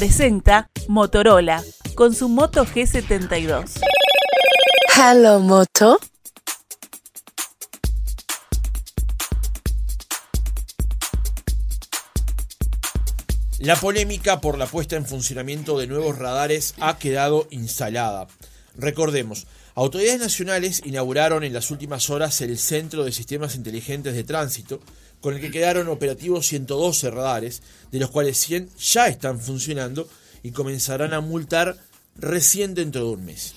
presenta Motorola con su Moto G72. Hello Moto. La polémica por la puesta en funcionamiento de nuevos radares ha quedado instalada. Recordemos, autoridades nacionales inauguraron en las últimas horas el Centro de Sistemas Inteligentes de Tránsito, con el que quedaron operativos 112 radares, de los cuales 100 ya están funcionando y comenzarán a multar recién dentro de un mes.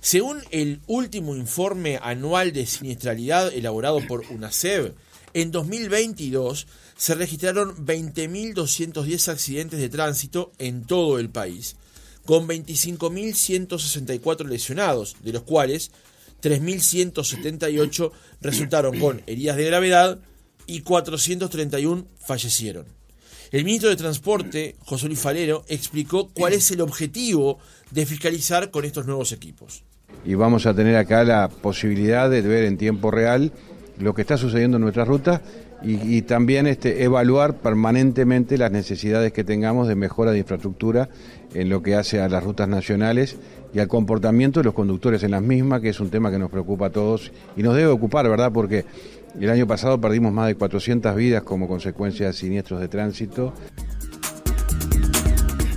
Según el último informe anual de siniestralidad elaborado por UNACEB, en 2022 se registraron 20.210 accidentes de tránsito en todo el país, con 25.164 lesionados, de los cuales 3.178 resultaron con heridas de gravedad y 431 fallecieron. El ministro de Transporte, José Luis Falero, explicó cuál es el objetivo de fiscalizar con estos nuevos equipos. Y vamos a tener acá la posibilidad de ver en tiempo real lo que está sucediendo en nuestra ruta y, también este, evaluar permanentemente las necesidades que tengamos de mejora de infraestructura en lo que hace a las rutas nacionales y al comportamiento de los conductores en las mismas, que es un tema que nos preocupa a todos y nos debe ocupar, ¿verdad? Porque el año pasado perdimos más de 400 vidas como consecuencia de siniestros de tránsito.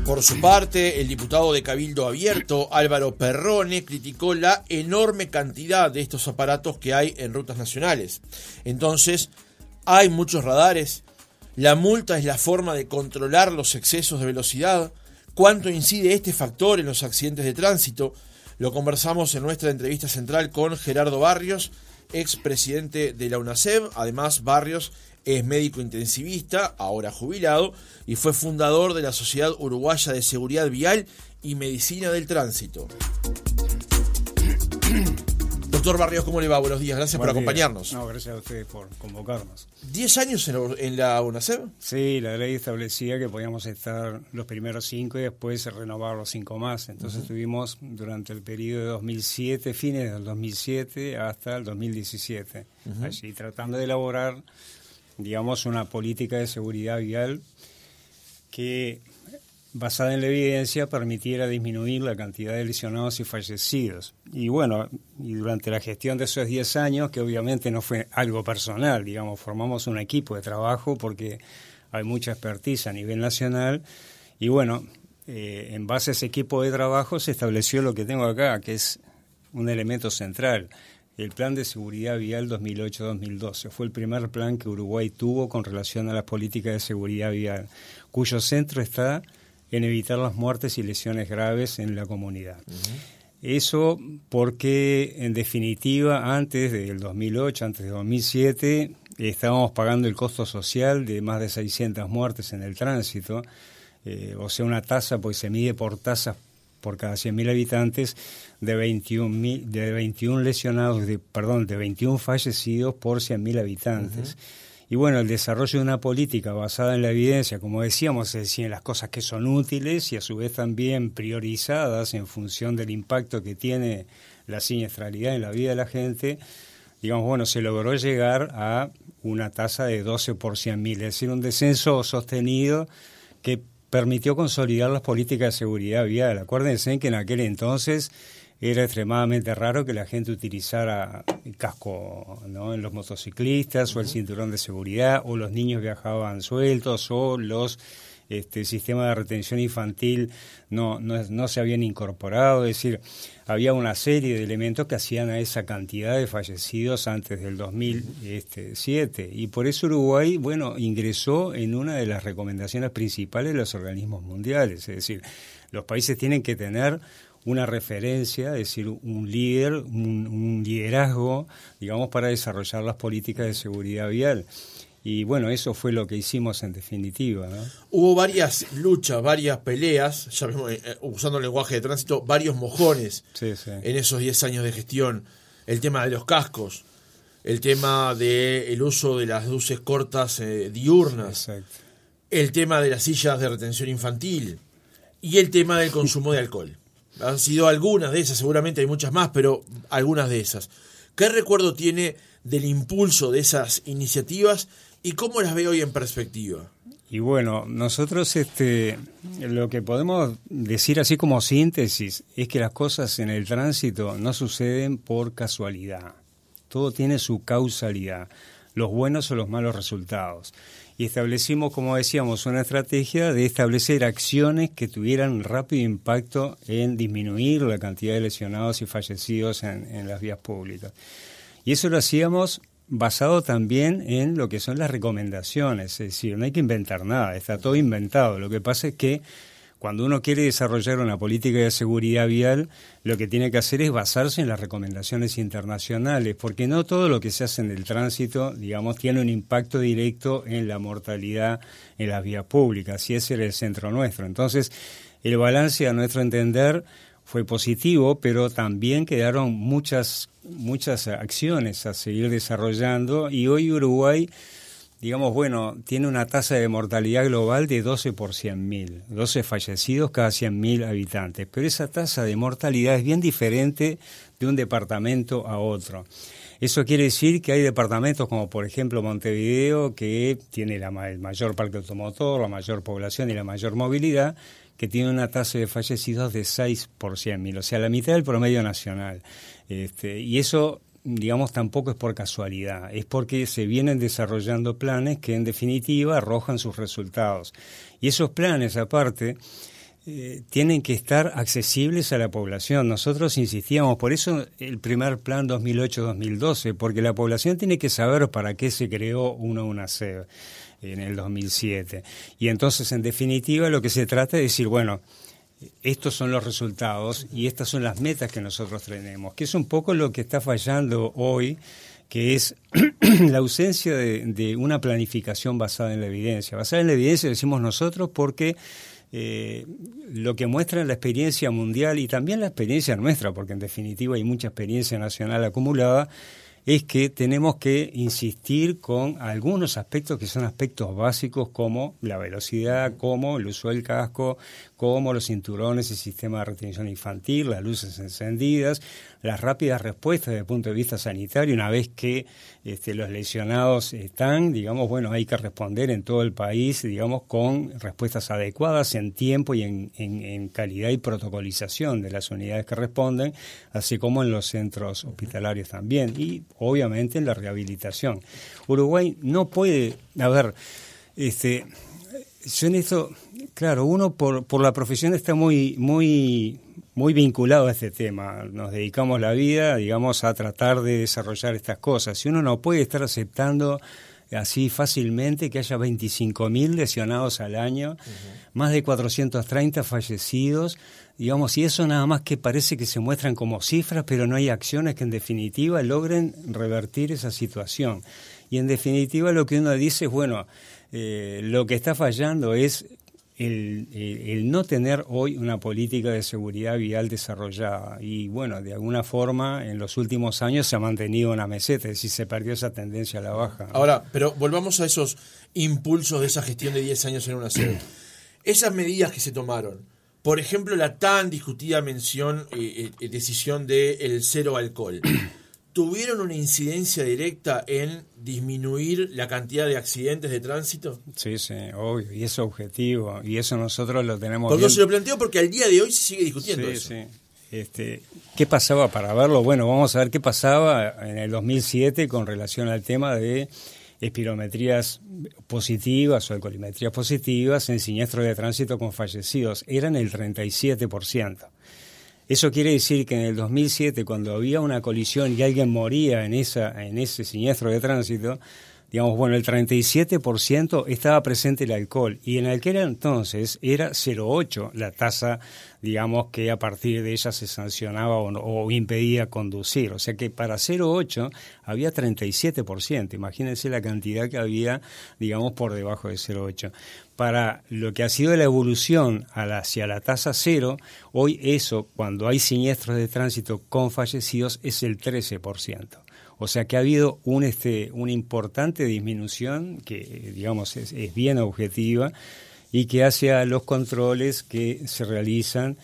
Por su parte, el diputado de Cabildo Abierto, Álvaro Perrone, criticó la enorme cantidad de estos aparatos que hay en rutas nacionales. Entonces, hay muchos radares. La multa es la forma de controlar los excesos de velocidad. ¿Cuánto incide este factor en los accidentes de tránsito? Lo conversamos en nuestra entrevista central con Gerardo Barrios, expresidente de la UNACEB. Además, Barrios es médico intensivista, ahora jubilado, y fue fundador de la Sociedad Uruguaya de Seguridad Vial y Medicina del Tránsito. Doctor Barrios, ¿cómo le va? Buenos días, gracias por acompañarnos. No, gracias a ustedes por convocarnos. ¿Diez años en, la UNACEB? Sí, la ley establecía que podíamos estar los primeros cinco y después renovar los cinco más. Entonces estuvimos durante el periodo de 2007, fines del 2007 hasta el 2017, allí tratando de elaborar digamos, una política de seguridad vial que, basada en la evidencia, permitiera disminuir la cantidad de lesionados y fallecidos. Y bueno, y durante la gestión de esos 10 años, que obviamente no fue algo personal, digamos, formamos un equipo de trabajo porque hay mucha expertise a nivel nacional y bueno, eh, en base a ese equipo de trabajo se estableció lo que tengo acá, que es un elemento central, el Plan de Seguridad Vial 2008-2012. Fue el primer plan que Uruguay tuvo con relación a las políticas de seguridad vial, cuyo centro está en evitar las muertes y lesiones graves en la comunidad. Eso porque, en definitiva, antes del 2008, antes de 2007, estábamos pagando el costo social de más de 600 muertes en el tránsito, eh, o sea, una tasa, pues se mide por tasas por cada 100.000 habitantes, de 21, de 21 lesionados, de, perdón, de 21 fallecidos por 100.000 habitantes. Y bueno, el desarrollo de una política basada en la evidencia, como decíamos, es decir, en las cosas que son útiles y a su vez también priorizadas en función del impacto que tiene la siniestralidad en la vida de la gente, digamos, bueno, se logró llegar a una tasa de 12 por 100.000, es decir, un descenso sostenido que permitió consolidar las políticas de seguridad vial. Acuérdense que en aquel entonces era extremadamente raro que la gente utilizara el casco ¿no? en los motociclistas o el cinturón de seguridad o los niños viajaban sueltos o los este, sistemas de retención infantil no, no, no, se habían incorporado, es decir, había una serie de elementos que hacían a esa cantidad de fallecidos antes del 2007 y por eso Uruguay, bueno, ingresó en una de las recomendaciones principales de los organismos mundiales, es decir, los países tienen que tener una referencia, es decir, un líder, un, liderazgo, digamos, para desarrollar las políticas de seguridad vial. Y bueno, eso fue lo que hicimos en definitiva. Hubo varias luchas, varias peleas, ya vemos, eh, usando el lenguaje de tránsito, varios mojones en esos 10 años de gestión. El tema de los cascos, el tema del uso de las luces cortas eh, diurnas, el tema de las sillas de retención infantil y el tema del consumo de alcohol. Han sido algunas de esas, seguramente hay muchas más, pero algunas de esas. ¿Qué recuerdo tiene del impulso de esas iniciativas y cómo las ve hoy en perspectiva? Y bueno, nosotros este, lo que podemos decir así como síntesis es que las cosas en el tránsito no suceden por casualidad. Todo tiene su causalidad, los buenos o los malos resultados. Y establecimos, como decíamos, una estrategia de establecer acciones que tuvieran rápido impacto en disminuir la cantidad de lesionados y fallecidos en, en las vías públicas. Y eso lo hacíamos basado también en lo que son las recomendaciones, es decir, no hay que inventar nada, está todo inventado. Lo que pasa es que cuando uno quiere desarrollar una política de seguridad vial, lo que tiene que hacer es basarse en las recomendaciones internacionales, porque no todo lo que se hace en el tránsito, digamos, tiene un impacto directo en la mortalidad en las vías públicas, y ese era el centro nuestro. Entonces, el balance, a nuestro entender, fue positivo, pero también quedaron muchas, muchas acciones a seguir desarrollando y hoy Uruguay, digamos, bueno, tiene una tasa de mortalidad global de 12 por 100.000, 12 fallecidos cada 100.000 habitantes, pero esa tasa de mortalidad es bien diferente de un departamento a otro. Eso quiere decir que hay departamentos como por ejemplo Montevideo, que tiene la, el mayor parque automotor, la mayor población y la mayor movilidad, que tiene una tasa de fallecidos de 6 por 100.000, o sea, la mitad del promedio nacional. Este, y eso, digamos, tampoco es por casualidad, es porque se vienen desarrollando planes que en definitiva arrojan sus resultados. Y esos planes, aparte, eh, tienen que estar accesibles a la población. Nosotros insistíamos, por eso el primer plan 2008-2012, porque la población tiene que saber para qué se creó uno una SEB en el 2007. Y entonces, en definitiva, lo que se trata es decir, bueno, estos son los resultados y estas son las metas que nosotros tenemos, que es un poco lo que está fallando hoy, que es la ausencia de, una planificación basada en la evidencia. Basada en la evidencia decimos nosotros porque eh, lo que muestra la experiencia mundial y también la experiencia nuestra, porque en definitiva hay mucha experiencia nacional acumulada, es que tenemos que insistir con algunos aspectos que son aspectos básicos como la velocidad, como el uso del casco, como los cinturones, el sistema de retención infantil, las luces encendidas, las rápidas respuestas desde el punto de vista sanitario, una vez que este, los lesionados están, digamos, bueno, hay que responder en todo el país, digamos, con respuestas adecuadas en tiempo y en, en calidad y protocolización de las unidades que responden, así como en los centros hospitalarios también, y obviamente en la rehabilitación. Uruguay no puede, a ver, este, yo en esto, claro, uno por, por la profesión está muy, muy, muy vinculado a este tema. Nos dedicamos la vida, digamos, a tratar de desarrollar estas cosas. Y uno no puede estar aceptando así fácilmente que haya 25.000 lesionados al año, más de 430 fallecidos, digamos, y eso nada más que parece que se muestran como cifras, pero no hay acciones que en definitiva logren revertir esa situación. Y en definitiva lo que uno dice es, bueno, eh, lo que está fallando es el, no tener hoy una política de seguridad vial desarrollada. Y bueno, de alguna forma en los últimos años se ha mantenido una meseta, es decir, se perdió esa tendencia a la baja. Ahora, pero volvamos a esos impulsos de esa gestión de 10 años en una sede. Esas medidas que se tomaron, por ejemplo, la tan discutida mención, eh, eh, decisión de el cero alcohol tuvieron una incidencia directa en disminuir la cantidad de accidentes de tránsito? Sí, sí, obvio, y es objetivo, y eso nosotros lo tenemos. Porque se lo planteo porque al día de hoy se sigue discutiendo eso. Sí. Este, ¿Qué pasaba para verlo? Bueno, vamos a ver qué pasaba en el 2007 con relación al tema de espirometrías positivas o alcoholimetrías positivas en siniestros de tránsito con fallecidos. Eran el 37%. Eso quiere decir que en el 2007, cuando había una colisión y alguien moría en, esa, en ese siniestro de tránsito, digamos, bueno, el 37% estaba presente el alcohol y en aquel entonces era 0,8 la tasa, digamos, que a partir de ella se sancionaba o, impedía conducir. O sea que para 0,8 había 37%. Imagínense la cantidad que había, digamos, por debajo de 0,8 para lo que ha sido la evolución hacia la tasa cero, hoy eso, cuando hay siniestros de tránsito con fallecidos, es el 13%. O sea que ha habido un, este, una importante disminución que, digamos, es, bien objetiva y que hace a los controles que se realizan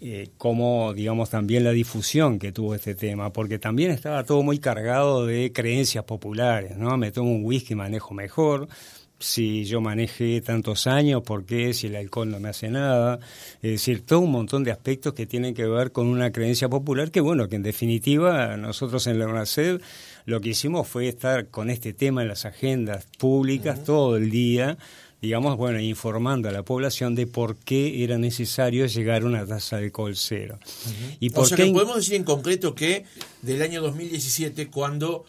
eh, como, digamos, también la difusión que tuvo este tema, porque también estaba todo muy cargado de creencias populares, ¿no? Me tomo un whisky, manejo mejor, si yo manejé tantos años, por qué, si el alcohol no me hace nada. Es decir, todo un montón de aspectos que tienen que ver con una creencia popular que, bueno, que en definitiva nosotros en la UNACED lo que hicimos fue estar con este tema en las agendas públicas todo el día digamos, bueno, informando a la población de por qué era necesario llegar a una tasa de alcohol cero. y por o sea que podemos decir en concreto que del año 2017, cuando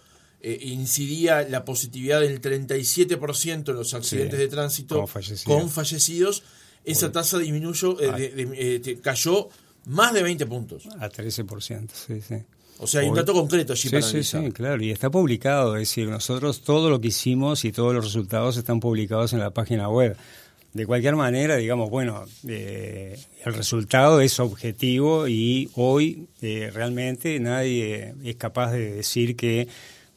eh, incidía la positividad del 37% en los accidentes de tránsito con fallecidos, esa tasa disminuyó, eh, eh, cayó más de 20 puntos. A 13%, sí, sí. O sea, hay un dato concreto allí sí, sí, Sí, claro, y está publicado, es decir, nosotros todo lo que hicimos y todos los resultados están publicados en la página web. De cualquier manera, digamos, bueno, eh, el resultado es objetivo y hoy eh, realmente nadie es capaz de decir que,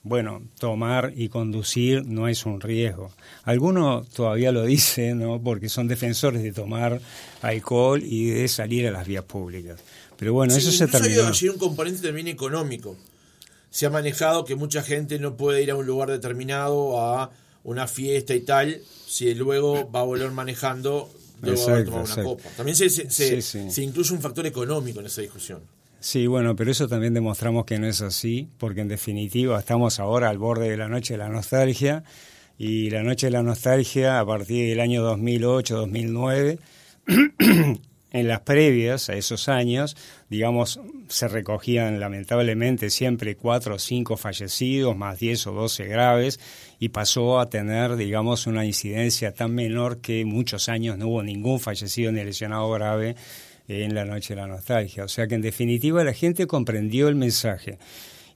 bueno, tomar y conducir no es un riesgo. Algunos todavía lo dicen, ¿no? Porque son defensores de tomar alcohol y de salir a las vías públicas. Pero bueno, eso se terminó. Hay un componente también económico. Se ha manejado que mucha gente no puede ir a un lugar determinado a una fiesta y tal, si luego va a volver manejando, luego va a tomar una copa. También se, se, incluye un factor económico en esa discusión. Sí, bueno, pero eso también demostramos que no es así, porque en definitiva estamos ahora al borde de la noche de la nostalgia, y la noche de la nostalgia a partir del año 2008-2009 en las previas a esos años, digamos, se recogían lamentablemente siempre cuatro o cinco fallecidos, más diez o doce graves, y pasó a tener, digamos, una incidencia tan menor que muchos años no hubo ningún fallecido ni lesionado grave en la noche de la nostalgia. O sea que en definitiva la gente comprendió el mensaje.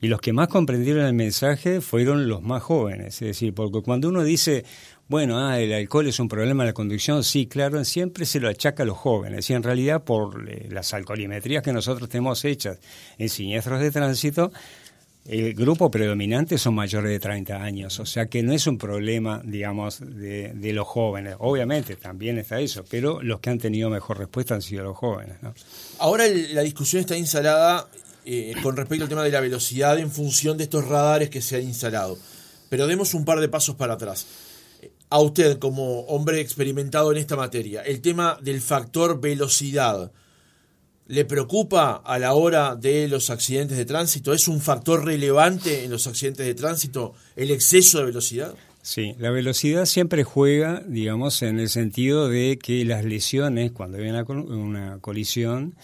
Y los que más comprendieron el mensaje fueron los más jóvenes. Es decir, porque cuando uno dice, bueno, ah, el alcohol es un problema de la conducción, sí, claro, siempre se lo achaca a los jóvenes. Y en realidad, por eh, las alcoholimetrías que nosotros tenemos hechas en siniestros de tránsito, el grupo predominante son mayores de 30 años, o sea que no es un problema, digamos, de, de, los jóvenes. Obviamente también está eso, pero los que han tenido mejor respuesta han sido los jóvenes. Ahora la discusión está instalada eh, con respecto al tema de la velocidad en función de estos radares que se han instalado. Pero demos un par de pasos para atrás. A usted, como hombre experimentado en esta materia, el tema del factor velocidad, ¿le preocupa a la hora de los accidentes de tránsito? ¿Es un factor relevante en los accidentes de tránsito el exceso de velocidad? Sí, la velocidad siempre juega, digamos, en el sentido de que las lesiones, cuando hay una colisión,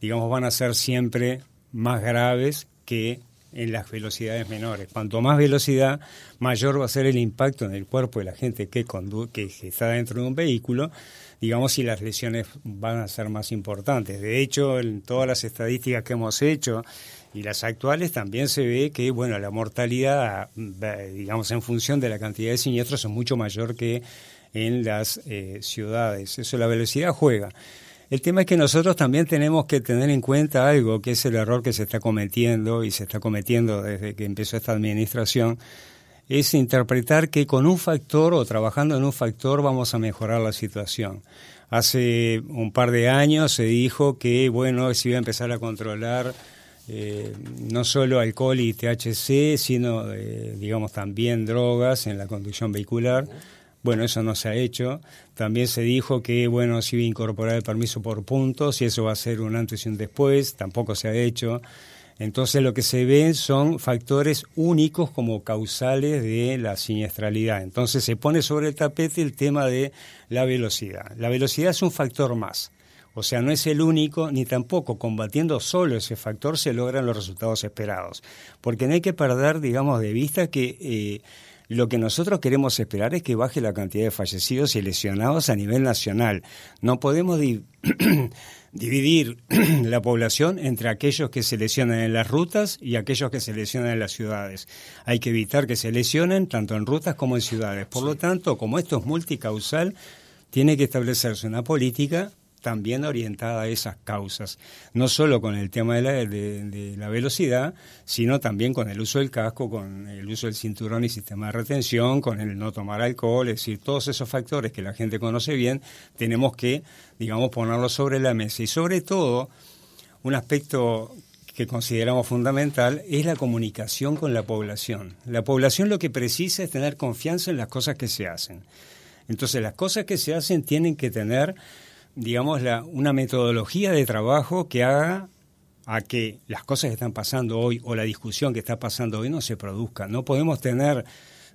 digamos, van a ser siempre más graves que en las velocidades menores. Cuanto más velocidad, mayor va a ser el impacto en el cuerpo de la gente que, que está dentro de un vehículo, digamos, si las lesiones van a ser más importantes. De hecho, en todas las estadísticas que hemos hecho y las actuales también se ve que, bueno, la mortalidad, digamos, en función de la cantidad de siniestros es mucho mayor que en las eh, ciudades. Eso la velocidad juega. El tema es que nosotros también tenemos que tener en cuenta algo, que es el error que se está cometiendo y se está cometiendo desde que empezó esta administración, es interpretar que con un factor o trabajando en un factor vamos a mejorar la situación. Hace un par de años se dijo que, bueno, se iba a empezar a controlar eh, no solo alcohol y THC, sino, eh, digamos, también drogas en la conducción vehicular bueno, eso no se ha hecho. También se dijo que, bueno, se iba a incorporar el permiso por puntos y eso va a ser un antes y un después. Tampoco se ha hecho. Entonces lo que se ven son factores únicos como causales de la siniestralidad. Entonces se pone sobre el tapete el tema de la velocidad. La velocidad es un factor más. O sea, no es el único, ni tampoco combatiendo solo ese factor se logran los resultados esperados. Porque no hay que perder, digamos, de vista que eh, lo que nosotros queremos esperar es que baje la cantidad de fallecidos y lesionados a nivel nacional. No podemos dividir la población entre aquellos que se lesionan en las rutas y aquellos que se lesionan en las ciudades. Hay que evitar que se lesionen tanto en rutas como en ciudades. Por lo tanto, como esto es multicausal, tiene que establecerse una política también orientada a esas causas, no solo con el tema de la, de, la, velocidad, sino también con el uso del casco, con el uso del cinturón y sistema de retención, con el no tomar alcohol, es decir, todos esos factores que la gente conoce bien, tenemos que, digamos, ponerlos sobre la mesa. Y sobre todo, un aspecto que consideramos fundamental es la comunicación con la población. La población lo que precisa es tener confianza en las cosas que se hacen. Entonces las cosas que se hacen tienen que tener, digamos, la, una metodología de trabajo que haga a que las cosas que están pasando hoy o la discusión que está pasando hoy no se produzca. No podemos tener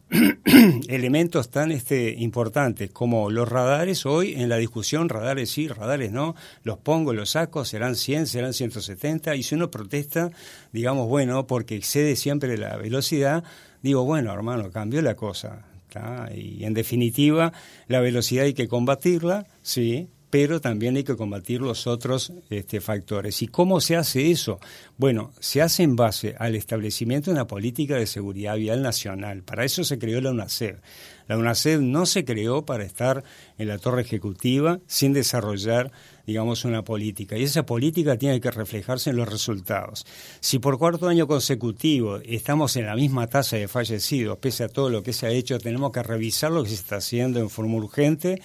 elementos tan este, importantes como los radares hoy en la discusión, radares sí, radares no, los pongo, los saco, serán 100, serán 170, y si uno protesta, digamos, bueno, porque excede siempre la velocidad, digo, bueno, hermano, cambió la cosa. Y en definitiva, la velocidad hay que combatirla, sí, pero también hay que combatir los otros este, factores. ¿Y cómo se hace eso? Bueno, se hace en base al establecimiento de una política de seguridad vial nacional. Para eso se creó la UNACED. La UNACED no se creó para estar en la torre ejecutiva sin desarrollar, digamos, una política. Y esa política tiene que reflejarse en los resultados. Si por cuarto año consecutivo estamos en la misma tasa de fallecidos, pese a todo lo que se ha hecho, tenemos que revisar lo que se está haciendo en forma urgente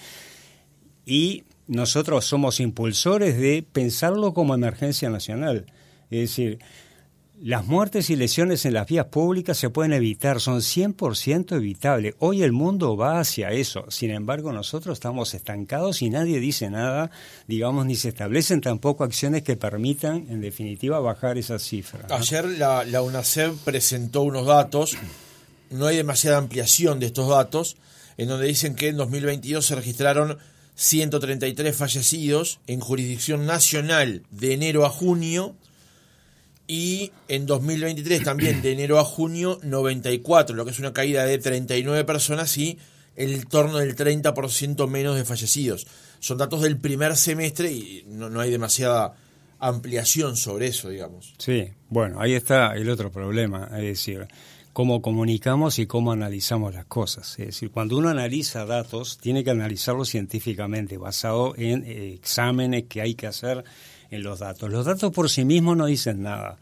y nosotros somos impulsores de pensarlo como emergencia nacional. Es decir, las muertes y lesiones en las vías públicas se pueden evitar, son 100% evitables. Hoy el mundo va hacia eso. Sin embargo, nosotros estamos estancados y nadie dice nada, digamos, ni se establecen tampoco acciones que permitan, en definitiva, bajar esas cifras. Ayer la, la presentó unos datos, no hay demasiada ampliación de estos datos, en donde dicen que en 2022 se registraron 133 fallecidos en jurisdicción nacional de enero a junio y en 2023 también de enero a junio 94, lo que es una caída de 39 personas y el torno del 30% menos de fallecidos. Son datos del primer semestre y no, no hay demasiada ampliación sobre eso, digamos. Sí, bueno, ahí está el otro problema, es decir, cómo comunicamos y cómo analizamos las cosas. Es decir, cuando uno analiza datos, tiene que analizarlos científicamente, basado en eh, exámenes que hay que hacer en los datos. Los datos por sí mismos no dicen nada.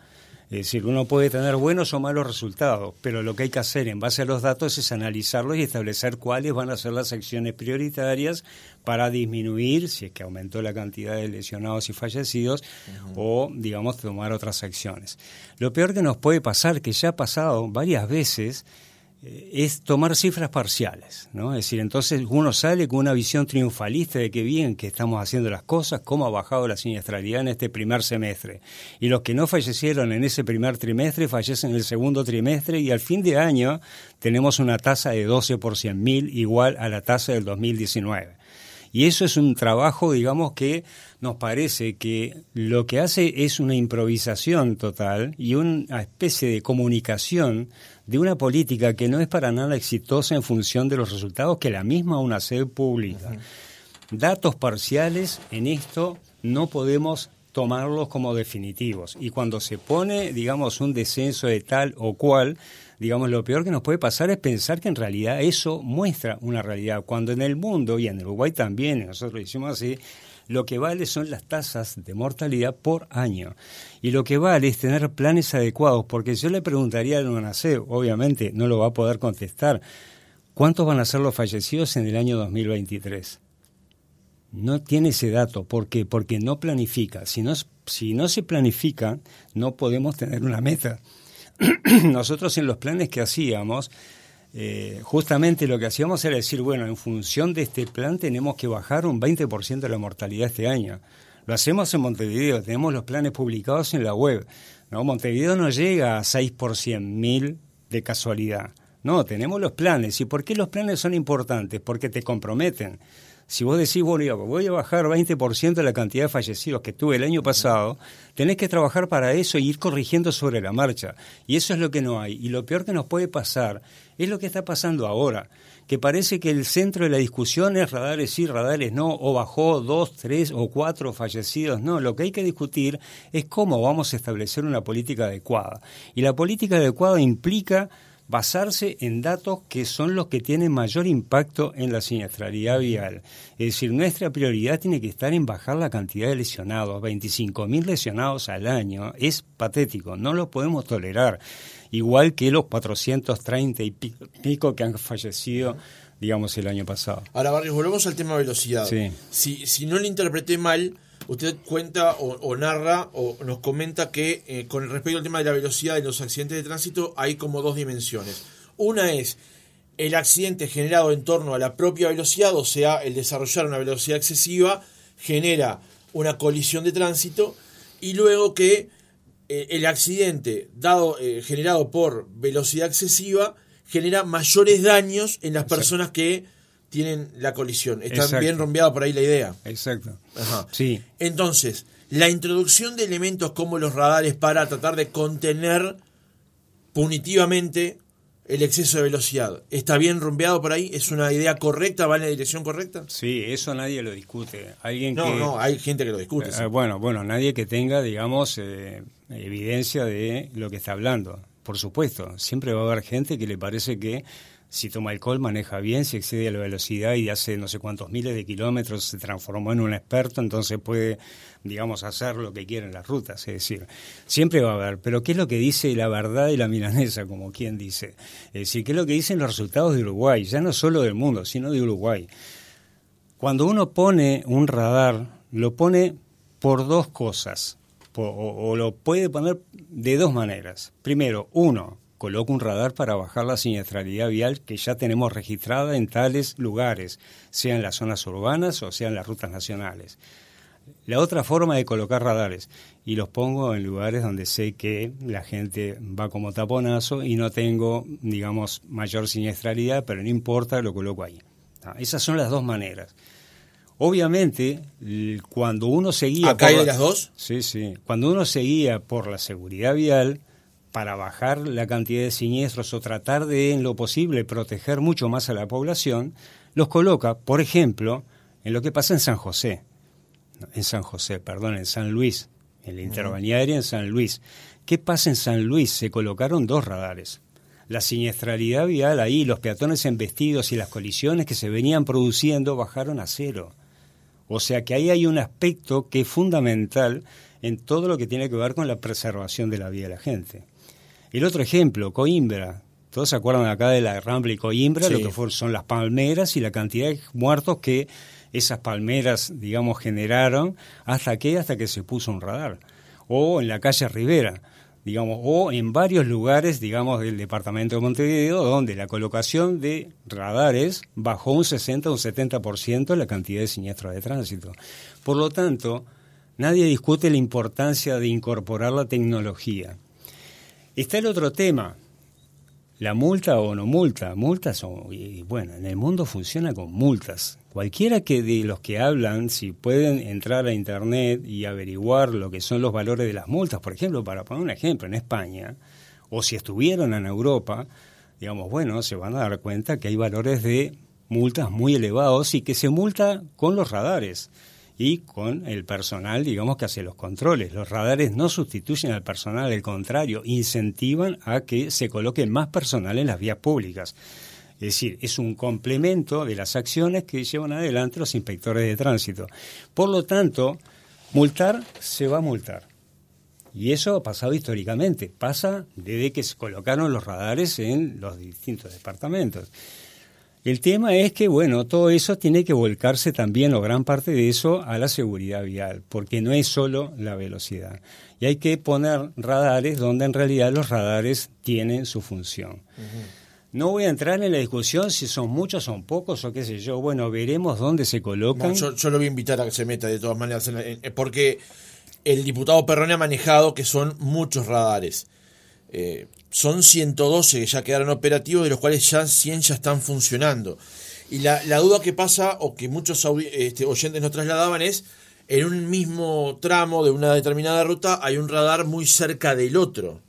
Es decir, uno puede tener buenos o malos resultados, pero lo que hay que hacer en base a los datos es analizarlos y establecer cuáles van a ser las acciones prioritarias para disminuir, si es que aumentó la cantidad de lesionados y fallecidos, o, digamos, tomar otras acciones. Lo peor que nos puede pasar, que ya ha pasado varias veces, es tomar cifras parciales, ¿no? Es decir, entonces uno sale con una visión triunfalista de que bien que estamos haciendo las cosas, cómo ha bajado la siniestralidad en este primer semestre. Y los que no fallecieron en ese primer trimestre fallecen en el segundo trimestre y al fin de año tenemos una tasa de 12 por 100 mil igual a la tasa del 2019. Y eso es un trabajo, digamos, que nos parece que lo que hace es una improvisación total y una especie de comunicación de una política que no es para nada exitosa en función de los resultados que la misma UNACED publica. Datos parciales en esto no podemos tomarlos como definitivos. Y cuando se pone, digamos, un descenso de tal o cual, digamos, lo peor que nos puede pasar es pensar que en realidad eso muestra una realidad, cuando en el mundo, y en Uruguay también, nosotros lo hicimos así, lo que vale son las tasas de mortalidad por año. Y lo que vale es tener planes adecuados, porque yo le preguntaría al UNACE, obviamente no lo va a poder contestar, ¿cuántos van a ser los fallecidos en el año 2023? No tiene ese dato. ¿Por qué? Porque no planifica. Si no, si no se planifica, no podemos tener una meta. Nosotros en los planes que hacíamos, eh, justamente lo que hacíamos era decir, bueno, en función de este plan tenemos que bajar un 20% de la mortalidad este año. Lo hacemos en Montevideo, tenemos los planes publicados en la web. ¿no? Montevideo no llega a 6 por 100 mil de casualidad. No, tenemos los planes. ¿Y por qué los planes son importantes? Porque te comprometen. Si vos decís, bueno, voy a bajar 20% de la cantidad de fallecidos que tuve el año pasado, tenés que trabajar para eso e ir corrigiendo sobre la marcha. Y eso es lo que no hay. Y lo peor que nos puede pasar es lo que está pasando ahora, que parece que el centro de la discusión es radares sí, radares no, o bajó dos, tres o cuatro fallecidos. No, lo que hay que discutir es cómo vamos a establecer una política adecuada. Y la política adecuada implica basarse en datos que son los que tienen mayor impacto en la siniestralidad vial. Es decir, nuestra prioridad tiene que estar en bajar la cantidad de lesionados. 25.000 lesionados al año es patético, no lo podemos tolerar. Igual que los 430 y pico que han fallecido digamos, el año pasado. Ahora, Barrios, volvemos al tema velocidad. Sí. Si, si no le interpreté mal, usted cuenta o, narra o nos comenta que eh, con respecto al tema de la velocidad de los accidentes de tránsito hay como dos dimensiones. Una es el accidente generado en torno a la propia velocidad, o sea, el desarrollar una velocidad excesiva, genera una colisión de tránsito y luego que eh, el accidente dado eh, generado por velocidad excesiva genera mayores daños en las personas que tienen la colisión. Está bien rompeada por ahí la idea. Exacto. Ajá. Sí. Entonces, la introducción de elementos como los radares para tratar de contener punitivamente el exceso de velocidad. ¿Está bien rompeado por ahí? ¿Es una idea correcta? ¿Va en la dirección correcta? Sí, eso nadie lo discute. Alguien no, que, no, hay gente que lo discute. Eh, bueno, bueno, nadie que tenga, digamos, eh, evidencia de lo que está hablando. Por supuesto, siempre va a haber gente que le parece que si toma alcohol maneja bien, si excede la velocidad y hace no sé cuántos miles de kilómetros se transformó en un experto, entonces puede, digamos, hacer lo que quiera en las rutas. Es decir, siempre va a haber. Pero ¿qué es lo que dice la verdad y la milanesa, como quien dice? Es decir, ¿qué es lo que dicen los resultados de Uruguay? Ya no solo del mundo, sino de Uruguay. Cuando uno pone un radar, lo pone por dos cosas, o lo puede poner de dos maneras. Primero, uno, coloca un radar para bajar la siniestralidad vial que ya tenemos registrada en tales lugares, sea en las zonas urbanas o sea en las rutas nacionales. La otra forma de colocar radares, y los pongo en lugares donde sé que la gente va como taponazo y no tengo, digamos, mayor siniestralidad, pero no importa, lo coloco ahí. Ah, esas son las dos maneras. Obviamente, cuando uno seguía... ¿Acá hay las dos? Sí, sí. Cuando uno seguía por la seguridad vial, para bajar la cantidad de siniestros o tratar de, en lo posible, proteger mucho más a la población, los coloca, por ejemplo, en lo que pasa en San José, en San José, perdón, en San Luis, en la interbañaria en San Luis. ¿Qué pasa en San Luis? Se colocaron dos radares. La siniestralidad vial ahí, los peatones embestidos y las colisiones que se venían produciendo bajaron a cero. O sea que ahí hay un aspecto que es fundamental en todo lo que tiene que ver con la preservación de la vida de la gente. El otro ejemplo, Coimbra. Todos se acuerdan acá de la Rambla y Coimbra, lo que son las palmeras y la cantidad de muertos que esas palmeras, digamos, generaron. ¿Hasta qué? Hasta que se puso un radar. O en la calle Rivera, digamos, o en varios lugares, digamos, del departamento de Montevideo, donde la colocación de radares bajó un 60 o un 70% la cantidad de siniestros de tránsito. Por lo tanto, nadie discute la importancia de incorporar la tecnología. Está el otro tema, la multa o no multa. Multas, o, y bueno, en el mundo funciona con multas. Cualquiera que de los que hablan, si pueden entrar a Internet y averiguar lo que son los valores de las multas, por ejemplo, para poner un ejemplo, en España, o si estuvieron en Europa, digamos, bueno, se van a dar cuenta que hay valores de multas muy elevados y que se multa con los radares y con el personal, digamos, que hace los controles. Los radares no sustituyen al personal, al contrario, incentivan a que se coloque más personal en las vías públicas. Es decir, es un complemento de las acciones que llevan adelante los inspectores de tránsito. Por lo tanto, multar se va a multar. Y eso ha pasado históricamente, pasa desde que se colocaron los radares en los distintos departamentos. El tema es que, bueno, todo eso tiene que volcarse también, o gran parte de eso, a la seguridad vial, porque no es solo la velocidad. Y hay que poner radares donde en realidad los radares tienen su función. No voy a entrar en la discusión si son muchos, son pocos o qué sé yo. Bueno, veremos dónde se colocan. yo, lo voy a invitar a que se meta de todas maneras, porque el diputado Perrone ha manejado que son muchos radares. Eh, son 112 que ya quedaron operativos, de los cuales ya 100 ya están funcionando. Y la, duda que pasa, o que muchos este, oyentes nos trasladaban, es en un mismo tramo de una determinada ruta hay un radar muy cerca del otro.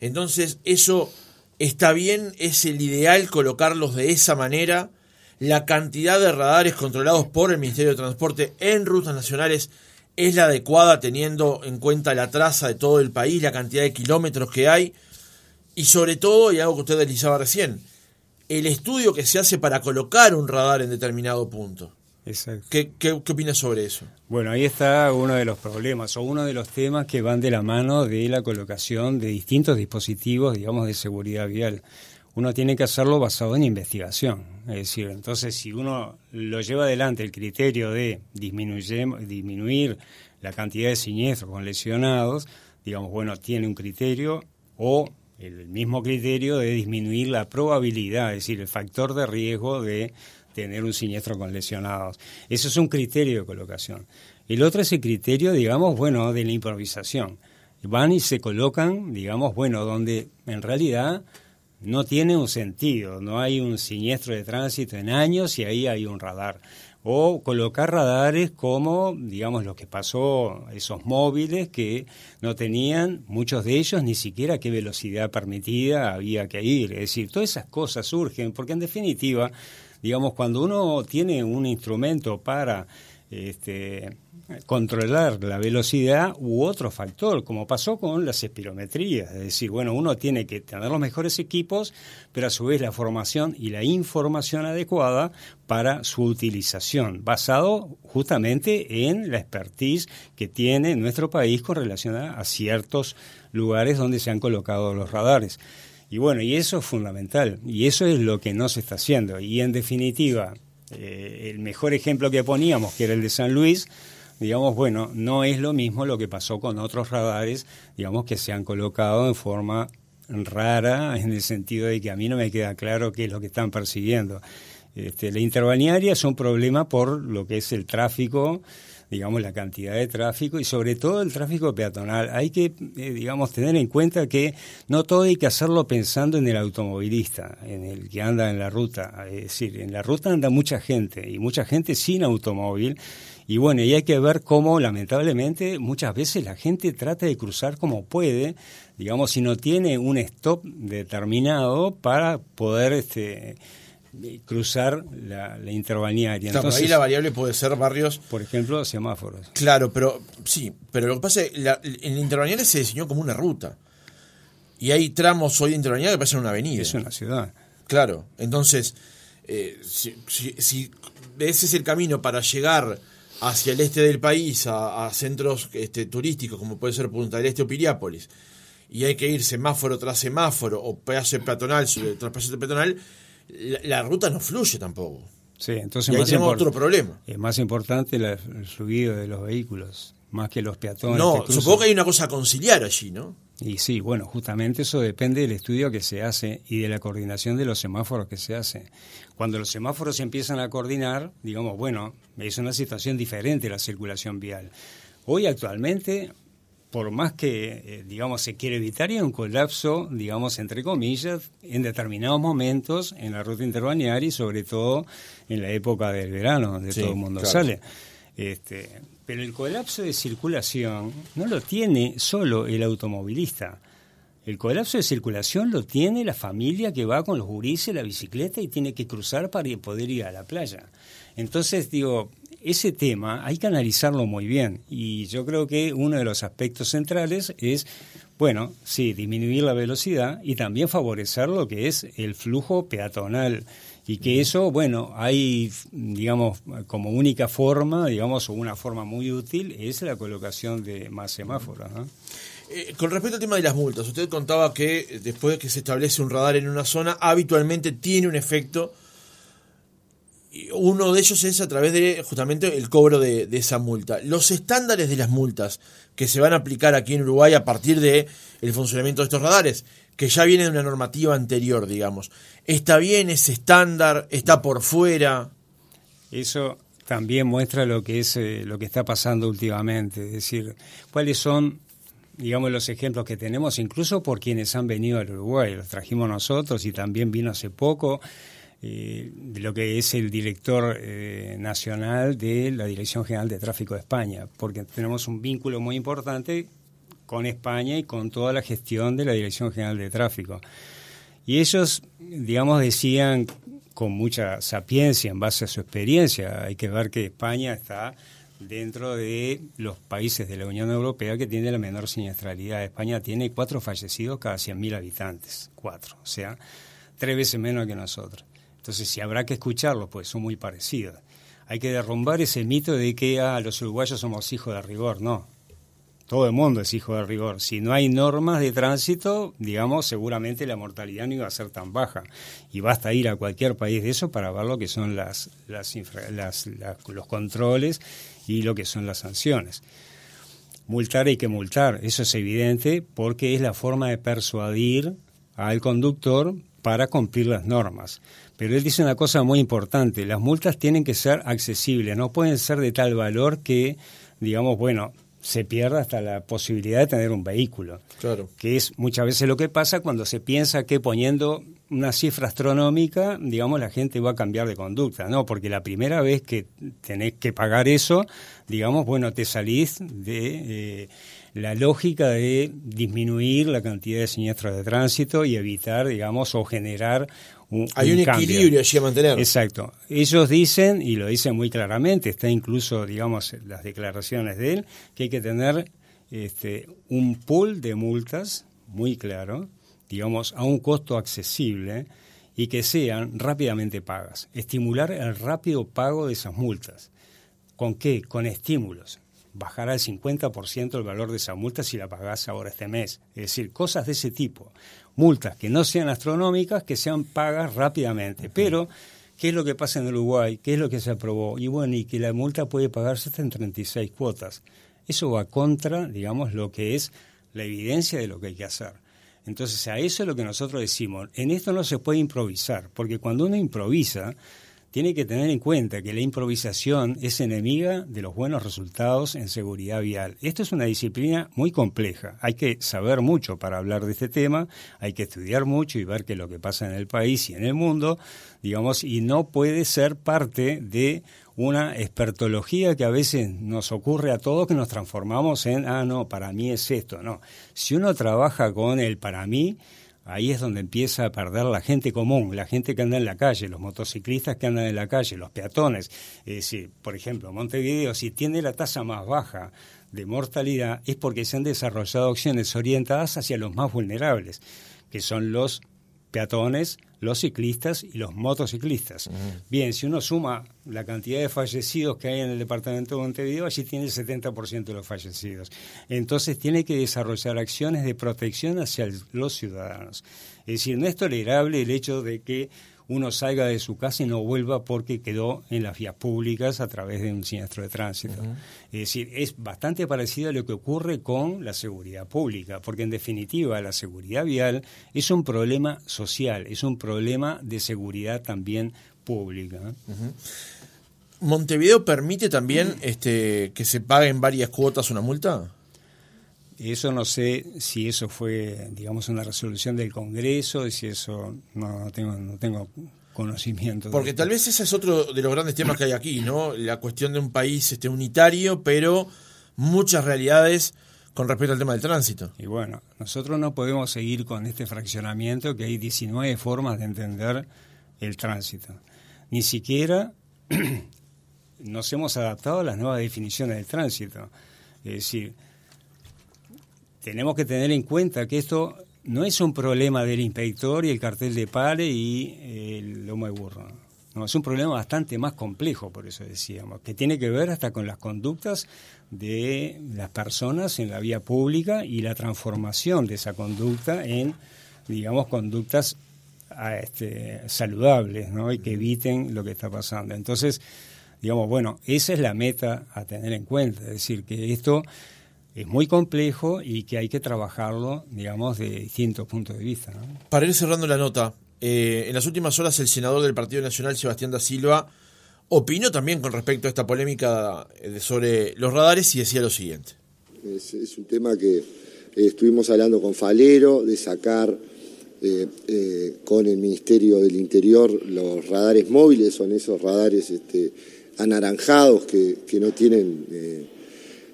Entonces, eso está bien, es el ideal colocarlos de esa manera. La cantidad de radares controlados por el Ministerio de Transporte en rutas nacionales es la adecuada teniendo en cuenta la traza de todo el país, la cantidad de kilómetros que hay y sobre todo, y algo que usted deslizaba recién, el estudio que se hace para colocar un radar en determinado punto. Exacto. ¿Qué, qué, opina sobre eso? Bueno, ahí está uno de los problemas o uno de los temas que van de la mano de la colocación de distintos dispositivos, digamos, de seguridad vial. Uno tiene que hacerlo basado en investigación. Es decir, entonces si uno lo lleva adelante el criterio de disminuir, la cantidad de siniestros con lesionados, digamos, bueno, tiene un criterio o el mismo criterio de disminuir la probabilidad, es decir, el factor de riesgo de tener un siniestro con lesionados. Eso es un criterio de colocación. El otro es el criterio, digamos, bueno, de la improvisación. Van y se colocan, digamos, bueno, donde en realidad no tiene un sentido, no hay un siniestro de tránsito en años y ahí hay un radar. O colocar radares como, digamos, lo que pasó, esos móviles que no tenían, muchos de ellos, ni siquiera qué velocidad permitida había que ir. Es decir, todas esas cosas surgen, porque en definitiva, digamos, cuando uno tiene un instrumento para este, controlar la velocidad u otro factor, como pasó con las espirometrías. Es decir, bueno, uno tiene que tener los mejores equipos, pero a su vez la formación y la información adecuada para su utilización, basado justamente en la expertise que tiene nuestro país con relación a, ciertos lugares donde se han colocado los radares. Y bueno, y eso es fundamental, y eso es lo que no se está haciendo. Y en definitiva, eh, el mejor ejemplo que poníamos, que era el de San Luis, digamos, bueno, no es lo mismo lo que pasó con otros radares, digamos, que se han colocado en forma rara, en el sentido de que a mí no me queda claro qué es lo que están persiguiendo. Este, la interbalnearia es un problema por lo que es el tráfico, digamos, la cantidad de tráfico y sobre todo el tráfico peatonal. Hay que, eh, digamos, tener en cuenta que no todo hay que hacerlo pensando en el automovilista, en el que anda en la ruta. Es decir, en la ruta anda mucha gente y mucha gente sin automóvil y bueno, y hay que ver cómo lamentablemente muchas veces la gente trata de cruzar como puede, digamos, si no tiene un stop determinado para poder este, cruzar la, la. Entonces, ahí la variable puede ser barrios... Por ejemplo, semáforos. Claro, pero sí, pero lo que pasa es que la, en la interbalnearia se diseñó como una ruta. Y hay tramos hoy de interbalnearia que parecen una avenida. Es una ciudad. Claro, entonces, eh, si, si ese es el camino para llegar hacia el este del país, a, centros este, turísticos como puede ser Punta del Este o Piriápolis, y hay que ir semáforo tras semáforo o peaje peatonal tras peaje peatonal, la, ruta no fluye tampoco. Sí, entonces y ahí tenemos otro problema. Es más importante el fluido de los vehículos, más que los peatones. No, supongo que hay una cosa a conciliar allí, ¿no? Y sí, bueno, justamente eso depende del estudio que se hace y de la coordinación de los semáforos que se hace. Cuando los semáforos se empiezan a coordinar, digamos, bueno, es una situación diferente la circulación vial. Hoy actualmente, por más que, eh, digamos, se quiere evitar, hay un colapso, digamos, entre comillas, en determinados momentos en la ruta interbalnearia y sobre todo en la época del verano, donde todo el mundo sale. Este, pero el colapso de circulación no lo tiene solo el automovilista. El colapso de circulación lo tiene la familia que va con los gurises, la bicicleta y tiene que cruzar para poder ir a la playa. Entonces, digo, ese tema hay que analizarlo muy bien y yo creo que uno de los aspectos centrales es, bueno, sí, disminuir la velocidad y también favorecer lo que es el flujo peatonal y que eso, bueno, hay, digamos, como única forma, digamos, o una forma muy útil, es la colocación de más semáforos. Eh, con respecto al tema de las multas, usted contaba que después de que se establece un radar en una zona, habitualmente tiene un efecto. Uno de ellos es a través de justamente el cobro de, de, esa multa. Los estándares de las multas que se van a aplicar aquí en Uruguay a partir de el funcionamiento de estos radares, que ya viene de una normativa anterior, digamos. ¿Está bien ese estándar? ¿Está por fuera? Eso también muestra lo que es eh, lo que está pasando últimamente, es decir, cuáles son digamos los ejemplos que tenemos incluso por quienes han venido al Uruguay, los trajimos nosotros y también vino hace poco eh, lo que es el director eh, nacional de la Dirección General de Tráfico de España, porque tenemos un vínculo muy importante con España y con toda la gestión de la Dirección General de Tráfico. Y ellos, digamos, decían con mucha sapiencia en base a su experiencia, hay que ver que España está dentro de los países de la Unión Europea que tiene la menor siniestralidad. España tiene cuatro fallecidos cada 100.000 habitantes, cuatro, o sea, tres veces menos que nosotros. Entonces, si habrá que escucharlos, pues son muy parecidos. Hay que derrumbar ese mito de que ah, los uruguayos somos hijos de rigor, no. Todo el mundo es hijo de rigor. Si no hay normas de tránsito, digamos, seguramente la mortalidad no iba a ser tan baja. Y basta ir a cualquier país de eso para ver lo que son las, las, los controles y lo que son las sanciones. Multar hay que multar, eso es evidente, porque es la forma de persuadir al conductor para cumplir las normas. Pero él dice una cosa muy importante, las multas tienen que ser accesibles, no pueden ser de tal valor que, digamos, bueno, se pierda hasta la posibilidad de tener un vehículo. Claro. Que es muchas veces lo que pasa cuando se piensa que poniendo una cifra astronómica, digamos, la gente va a cambiar de conducta, ¿no? Porque la primera vez que tenés que pagar eso, digamos, bueno, te salís de eh, la lógica de disminuir la cantidad de siniestros de tránsito y evitar, digamos, o generar un, Hay un, equilibrio allí a mantener. Exacto. Ellos dicen, y lo dicen muy claramente, está incluso, digamos, en las declaraciones de él, que hay que tener este, un pool de multas muy claro, digamos, a un costo accesible y que sean rápidamente pagas. Estimular el rápido pago de esas multas. ¿Con qué? Con estímulos. Bajará el 50% el valor de esa multa si la pagás ahora este mes. Es decir, cosas de ese tipo. Multas que no sean astronómicas, que sean pagas rápidamente. Pero, ¿qué es lo que pasa en Uruguay? ¿Qué es lo que se aprobó? Y bueno, y que la multa puede pagarse hasta en 36 cuotas. Eso va contra, digamos, lo que es la evidencia de lo que hay que hacer. Entonces, a eso es lo que nosotros decimos. En esto no se puede improvisar, porque cuando uno improvisa, tiene que tener en cuenta que la improvisación es enemiga de los buenos resultados en seguridad vial. Esto es una disciplina muy compleja. Hay que saber mucho para hablar de este tema, hay que estudiar mucho y ver qué es lo que pasa en el país y en el mundo, digamos, y no puede ser parte de una expertología que a veces nos ocurre a todos que nos transformamos en, ah, no, para mí es esto. No, si uno trabaja con el para mí, ahí es donde empieza a perder la gente común, la gente que anda en la calle, los motociclistas que andan en la calle, los peatones. Es decir, por ejemplo, Montevideo, si tiene la tasa más baja de mortalidad, es porque se han desarrollado acciones orientadas hacia los más vulnerables, que son los peatones, los ciclistas y los motociclistas. Bien, si uno suma la cantidad de fallecidos que hay en el departamento de Montevideo, allí tiene el 70% de los fallecidos. Entonces tiene que desarrollar acciones de protección hacia los ciudadanos. Es decir, no es tolerable el hecho de que uno salga de su casa y no vuelva porque quedó en las vías públicas a través de un siniestro de tránsito. Es decir, es bastante parecido a lo que ocurre con la seguridad pública, porque en definitiva la seguridad vial es un problema social, es un problema de seguridad también pública. ¿Montevideo permite también este, que se paguen varias cuotas una multa? Eso no sé si eso fue, digamos, una resolución del Congreso, y si eso no, no tengo, no tengo conocimiento. Porque tal vez ese es otro de los grandes temas que hay aquí, ¿no? La cuestión de un país este, unitario, pero muchas realidades con respecto al tema del tránsito. Y bueno, nosotros no podemos seguir con este fraccionamiento que hay 19 formas de entender el tránsito. Ni siquiera nos hemos adaptado a las nuevas definiciones del tránsito. Es decir, tenemos que tener en cuenta que esto no es un problema del inspector y el cartel de pare y el lomo de burro. No, es un problema bastante más complejo, por eso decíamos, que tiene que ver hasta con las conductas de las personas en la vía pública y la transformación de esa conducta en, digamos, conductas este, saludables, ¿no? Y que eviten lo que está pasando. Entonces, digamos, bueno, esa es la meta a tener en cuenta, es decir, que esto es muy complejo y que hay que trabajarlo, digamos, de distintos puntos de vista. ¿no? Para ir cerrando la nota, eh, en las últimas horas el senador del Partido Nacional, Sebastián da Silva, opinó también con respecto a esta polémica eh, sobre los radares y decía lo siguiente. Es, es un tema que eh, estuvimos hablando con Falero de sacar eh, eh, con el Ministerio del Interior los radares móviles, son esos radares este, anaranjados que, que no tienen eh,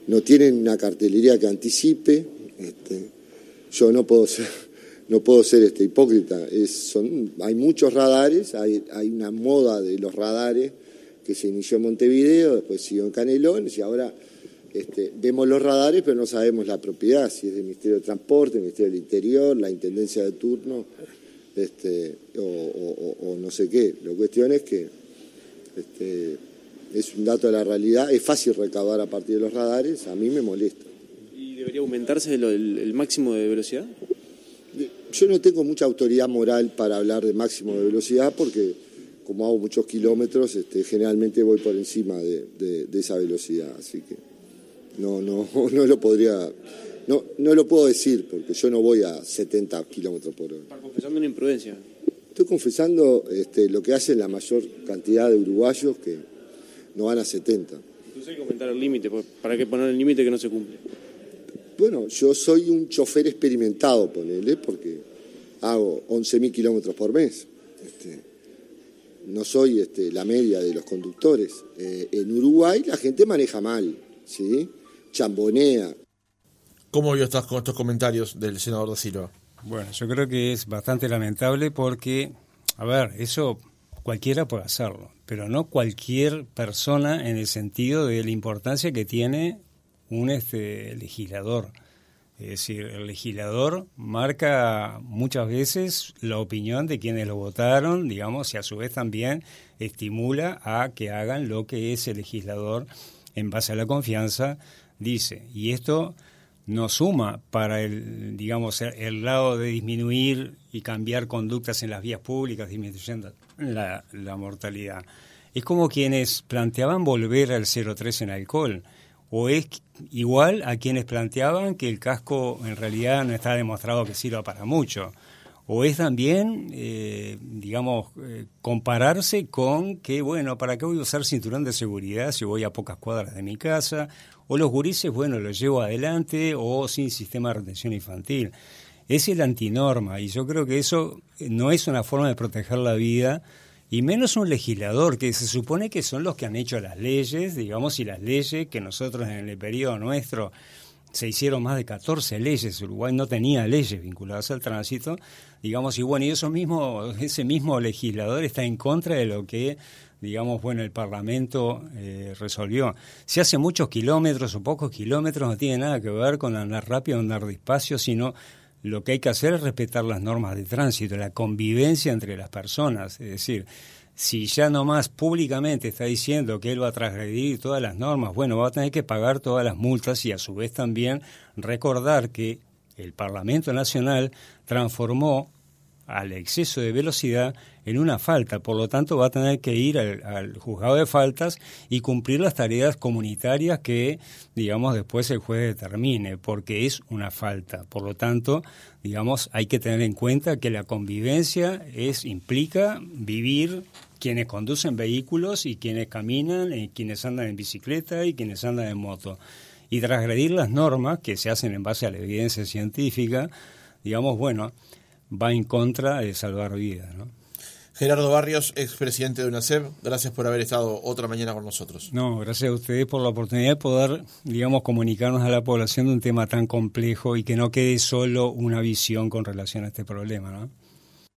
no tienen una cartelería que anticipe. Este, yo no puedo ser, no puedo ser este, hipócrita. Hay muchos radares, hay, una moda de los radares que se inició en Montevideo, después siguió en Canelones y ahora este, vemos los radares, pero no sabemos la propiedad, si es del Ministerio de Transporte, el Ministerio del Interior, la Intendencia de turno, este, o, no sé qué. La cuestión es que es un dato de la realidad, es fácil recabar a partir de los radares, a mí me molesta. ¿Y debería aumentarse el, el, el máximo de velocidad? Yo no tengo mucha autoridad moral para hablar de máximo de velocidad porque como hago muchos kilómetros, este, generalmente voy por encima de, de, de, esa velocidad, así que no, no, no lo podría No, no lo puedo decir porque yo no voy a 70 kilómetros por hora. Está confesando una imprudencia. Estoy confesando este, lo que hacen la mayor cantidad de uruguayos que no van a 70. Entonces hay que aumentar el límite, porque ¿para qué poner el límite que no se cumple? Bueno, yo soy un chofer experimentado, ponele, porque hago 11.000 kilómetros por mes. Este, no soy este, la media de los conductores. Eh, en Uruguay la gente maneja mal, ¿sí? Chambonea. ¿Cómo vio estos, estos comentarios del senador da Silva? Bueno, yo creo que es bastante lamentable porque, a ver, eso cualquiera puede hacerlo, pero no cualquier persona en el sentido de la importancia que tiene un este, legislador. Es decir, el legislador marca muchas veces la opinión de quienes lo votaron, digamos, y a su vez también estimula a que hagan lo que ese legislador, en base a la confianza, dice. Y esto no suma para el, digamos, el lado de disminuir y cambiar conductas en las vías públicas, disminuyendo la, la mortalidad. Es como quienes planteaban volver al 0,3 en alcohol o es igual a quienes planteaban que el casco en realidad no está demostrado que sirva para mucho, o es también, eh, digamos, eh, compararse con que, bueno, ¿para qué voy a usar cinturón de seguridad si voy a pocas cuadras de mi casa? O los gurises, bueno, los llevo adelante, o sin sistema de retención infantil. Es el antinorma, y yo creo que eso no es una forma de proteger la vida, y menos un legislador, que se supone que son los que han hecho las leyes, digamos, y las leyes que nosotros en el periodo nuestro se hicieron más de 14 leyes, Uruguay no tenía leyes vinculadas al tránsito, digamos, y bueno, y eso mismo, ese mismo legislador está en contra de lo que digamos, bueno, el Parlamento eh, resolvió. Si hace muchos kilómetros o pocos kilómetros no tiene nada que ver con andar rápido andar despacio, sino lo que hay que hacer es respetar las normas de tránsito, la convivencia entre las personas. Es decir, si ya nomás públicamente está diciendo que él va a transgredir todas las normas, bueno, va a tener que pagar todas las multas y a su vez también recordar que el Parlamento Nacional transformó al exceso de velocidad en una falta. Por lo tanto, va a tener que ir al, juzgado de faltas y cumplir las tareas comunitarias que, digamos, después el juez determine, porque es una falta. Por lo tanto, digamos, hay que tener en cuenta que la convivencia es implica vivir quienes conducen vehículos y quienes caminan, y quienes andan en bicicleta y quienes andan en moto. Y transgredir las normas que se hacen en base a la evidencia científica, digamos, bueno, va en contra de salvar vidas. ¿no? Gerardo Barrios, expresidente de UNACEB, gracias por haber estado otra mañana con nosotros. No, gracias a ustedes por la oportunidad de poder, digamos, comunicarnos a la población de un tema tan complejo y que no quede solo una visión con relación a este problema. ¿no?